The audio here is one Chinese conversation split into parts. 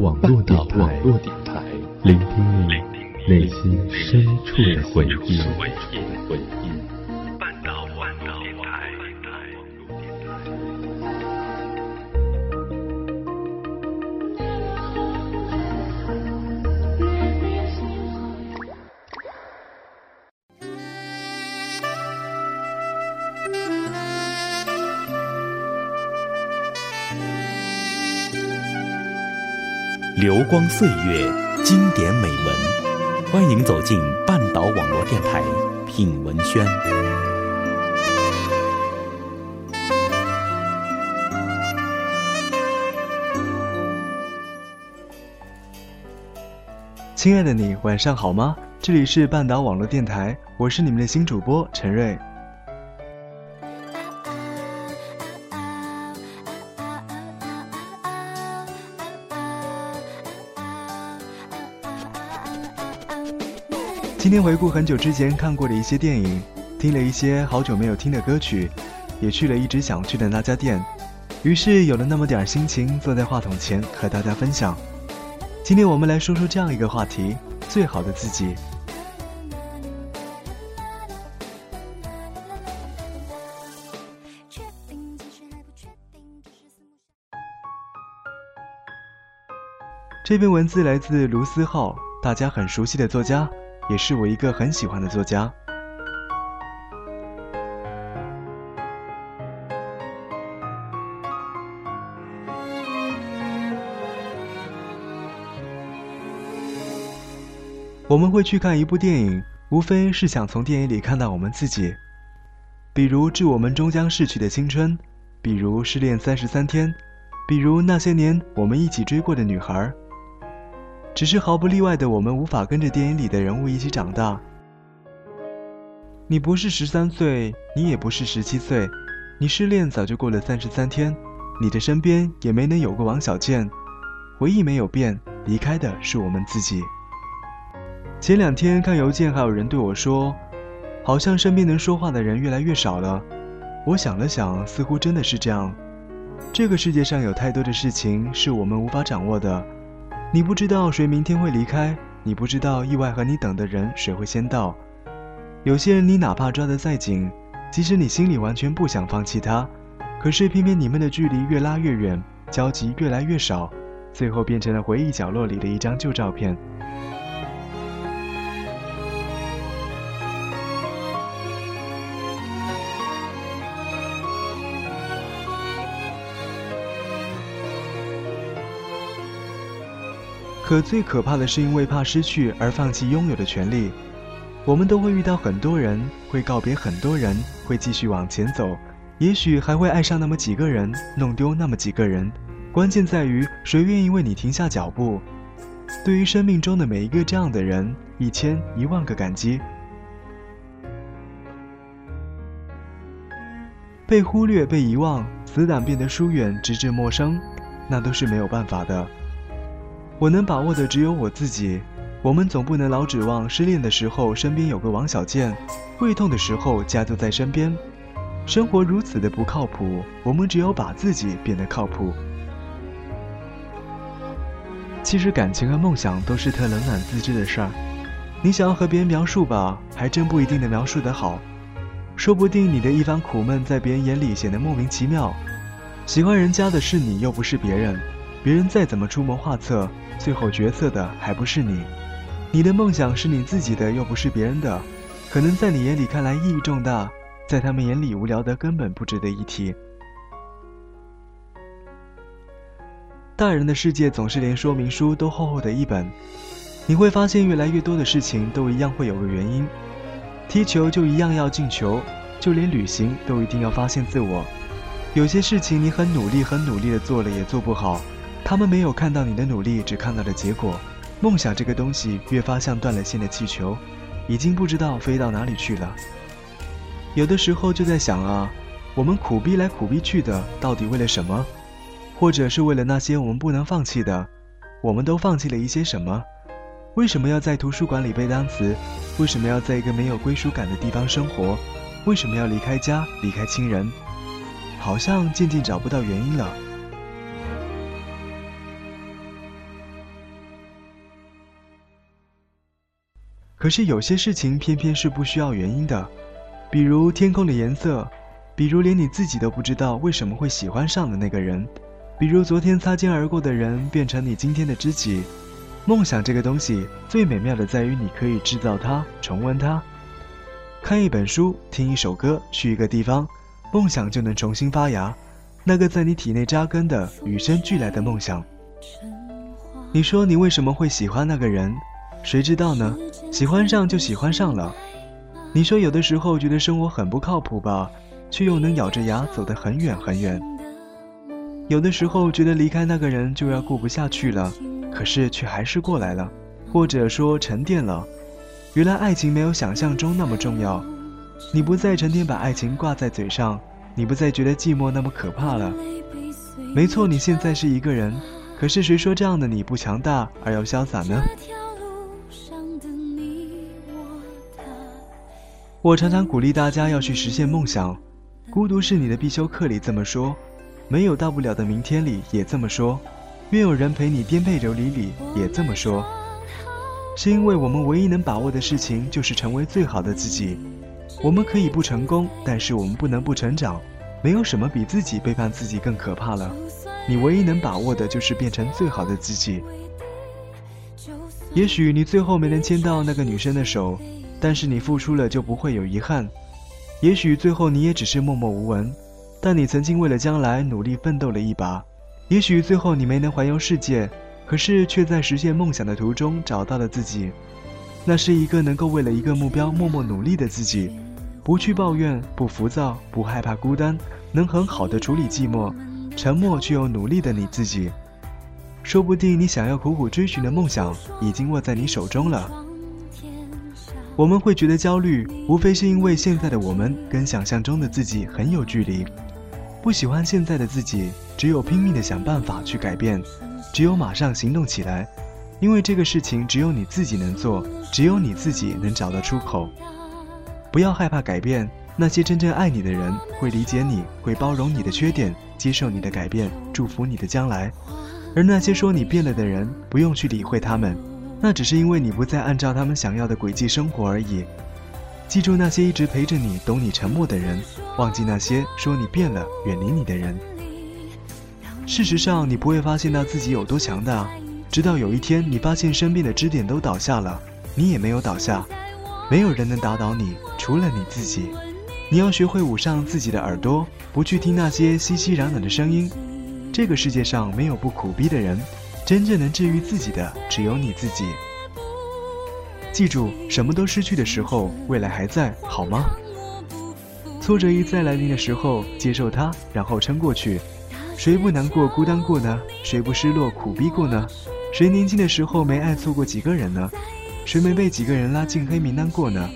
网络电台，聆听你内心深处的回忆。流光岁月，经典美文，欢迎走进半岛网络电台品文轩。亲爱的你，晚上好吗？这里是半岛网络电台，我是你们的新主播陈瑞。今天回顾很久之前看过的一些电影，听了一些好久没有听的歌曲，也去了一直想去的那家店，于是有了那么点心情，坐在话筒前和大家分享。今天我们来说说这样一个话题：最好的自己。这篇文字来自卢思浩，大家很熟悉的作家。也是我一个很喜欢的作家。我们会去看一部电影，无非是想从电影里看到我们自己，比如致我们终将逝去的青春，比如失恋三十三天，比如那些年我们一起追过的女孩。只是毫不例外的，我们无法跟着电影里的人物一起长大。你不是十三岁，你也不是十七岁，你失恋早就过了三十三天，你的身边也没能有过王小贱。回忆没有变，离开的是我们自己。前两天看邮件，还有人对我说，好像身边能说话的人越来越少了。我想了想，似乎真的是这样。这个世界上有太多的事情是我们无法掌握的。你不知道谁明天会离开，你不知道意外和你等的人谁会先到。有些人你哪怕抓得再紧，即使你心里完全不想放弃他，可是偏偏你们的距离越拉越远，交集越来越少，最后变成了回忆角落里的一张旧照片。可最可怕的是，因为怕失去而放弃拥有的权利。我们都会遇到很多人，会告别很多人，会继续往前走，也许还会爱上那么几个人，弄丢那么几个人。关键在于谁愿意为你停下脚步。对于生命中的每一个这样的人，一千一万个感激。被忽略、被遗忘，死党变得疏远，直至陌生，那都是没有办法的。我能把握的只有我自己。我们总不能老指望失恋的时候身边有个王小贱，胃痛的时候家就在身边。生活如此的不靠谱，我们只有把自己变得靠谱。其实感情和梦想都是特冷暖自知的事儿。你想要和别人描述吧，还真不一定能描述得好。说不定你的一番苦闷在别人眼里显得莫名其妙。喜欢人家的是你，又不是别人。别人再怎么出谋划策，最后决策的还不是你。你的梦想是你自己的，又不是别人的。可能在你眼里看来意义重大，在他们眼里无聊的根本不值得一提。大人的世界总是连说明书都厚厚的一本。你会发现越来越多的事情都一样会有个原因。踢球就一样要进球，就连旅行都一定要发现自我。有些事情你很努力、很努力的做了也做不好。他们没有看到你的努力，只看到了结果。梦想这个东西越发像断了线的气球，已经不知道飞到哪里去了。有的时候就在想啊，我们苦逼来苦逼去的，到底为了什么？或者是为了那些我们不能放弃的？我们都放弃了一些什么？为什么要在图书馆里背单词？为什么要在一个没有归属感的地方生活？为什么要离开家，离开亲人？好像渐渐找不到原因了。可是有些事情偏偏是不需要原因的，比如天空的颜色，比如连你自己都不知道为什么会喜欢上的那个人，比如昨天擦肩而过的人变成你今天的知己。梦想这个东西最美妙的在于你可以制造它，重温它。看一本书，听一首歌，去一个地方，梦想就能重新发芽。那个在你体内扎根的与生俱来的梦想。你说你为什么会喜欢那个人？谁知道呢？喜欢上就喜欢上了。你说有的时候觉得生活很不靠谱吧，却又能咬着牙走得很远很远。有的时候觉得离开那个人就要过不下去了，可是却还是过来了，或者说沉淀了。原来爱情没有想象中那么重要。你不再成天把爱情挂在嘴上，你不再觉得寂寞那么可怕了。没错，你现在是一个人，可是谁说这样的你不强大而要潇洒呢？我常常鼓励大家要去实现梦想，孤独是你的必修课里这么说，没有大不了的明天里也这么说，愿有人陪你颠沛流离里也这么说，是因为我们唯一能把握的事情就是成为最好的自己。我们可以不成功，但是我们不能不成长。没有什么比自己背叛自己更可怕了。你唯一能把握的就是变成最好的自己。也许你最后没能牵到那个女生的手。但是你付出了就不会有遗憾，也许最后你也只是默默无闻，但你曾经为了将来努力奋斗了一把。也许最后你没能环游世界，可是却在实现梦想的途中找到了自己。那是一个能够为了一个目标默默努力的自己，不去抱怨，不浮躁，不害怕孤单，能很好的处理寂寞，沉默却又努力的你自己。说不定你想要苦苦追寻的梦想已经握在你手中了。我们会觉得焦虑，无非是因为现在的我们跟想象中的自己很有距离，不喜欢现在的自己，只有拼命的想办法去改变，只有马上行动起来，因为这个事情只有你自己能做，只有你自己能找到出口。不要害怕改变，那些真正爱你的人会理解你，会包容你的缺点，接受你的改变，祝福你的将来。而那些说你变了的人，不用去理会他们。那只是因为你不再按照他们想要的轨迹生活而已。记住那些一直陪着你、懂你沉默的人，忘记那些说你变了、远离你的人。事实上，你不会发现到自己有多强大，直到有一天你发现身边的支点都倒下了，你也没有倒下。没有人能打倒你，除了你自己。你要学会捂上自己的耳朵，不去听那些熙熙攘攘的声音。这个世界上没有不苦逼的人。真正能治愈自己的只有你自己。记住，什么都失去的时候，未来还在，好吗？挫折一再来临的时候，接受它，然后撑过去。谁不难过、孤单过呢？谁不失落、苦逼过呢？谁年轻的时候没爱错过几个人呢？谁没被几个人拉进黑名单过呢？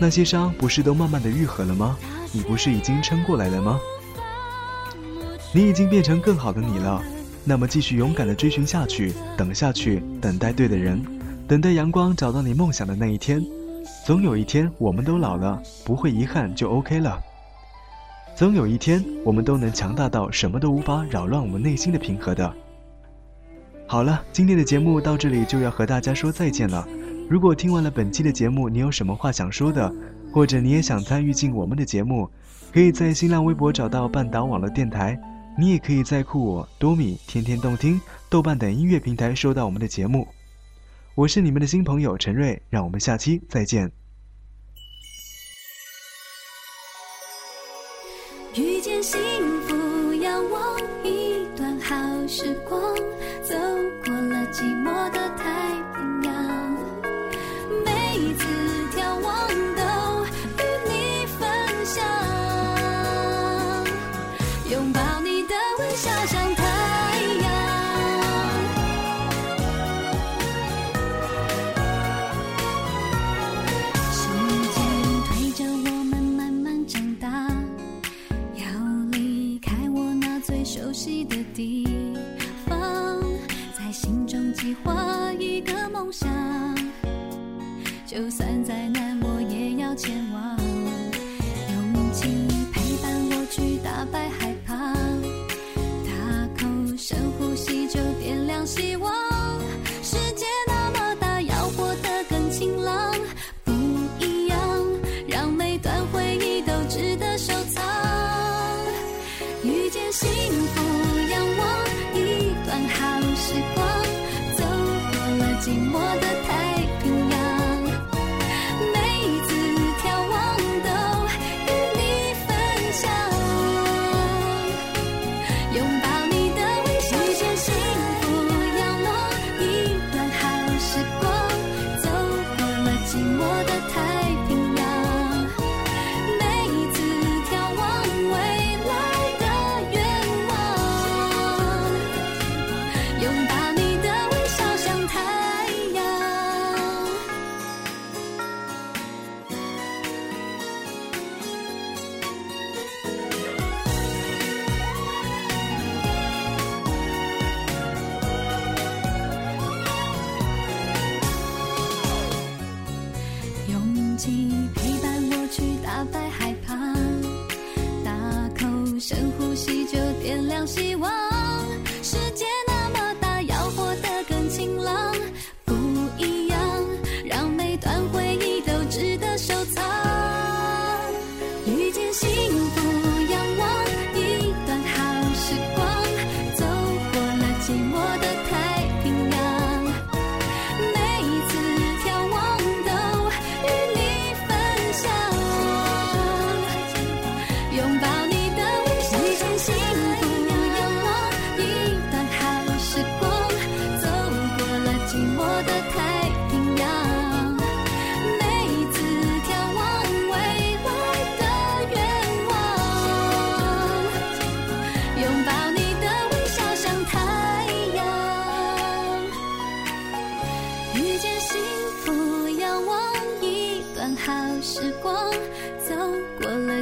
那些伤不是都慢慢的愈合了吗？你不是已经撑过来了吗？你已经变成更好的你了。那么继续勇敢的追寻下去，等下去，等待对的人，等待阳光找到你梦想的那一天。总有一天，我们都老了，不会遗憾就 OK 了。总有一天，我们都能强大到什么都无法扰乱我们内心的平和的。好了，今天的节目到这里就要和大家说再见了。如果听完了本期的节目，你有什么话想说的，或者你也想参与进我们的节目，可以在新浪微博找到半岛网络电台。你也可以在酷我、多米、天天动听、豆瓣等音乐平台收到我们的节目。我是你们的新朋友陈瑞，让我们下期再见。遇见幸福，仰望一段好时光，走过了寂寞的笑像太阳时间推着我们慢慢长大要离开我那最熟悉的地方在心中计划一个梦想。就算再难我也要前往。就点亮希望。世界那么大，要活得更晴朗，不一样，让每段回忆都值得收藏。遇见幸福，仰望一段好时光，走过了寂寞的。深呼吸就点亮希望。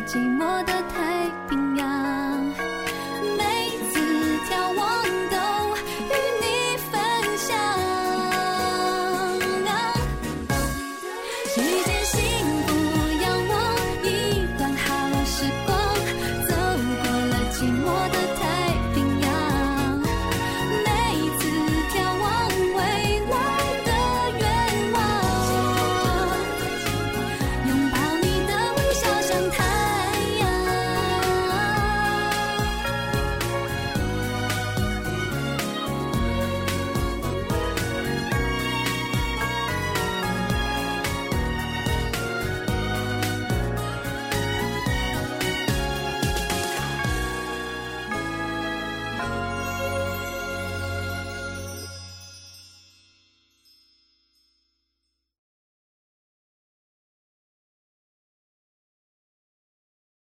寂寞的太平洋。每次眺望都与你分享。遇见幸福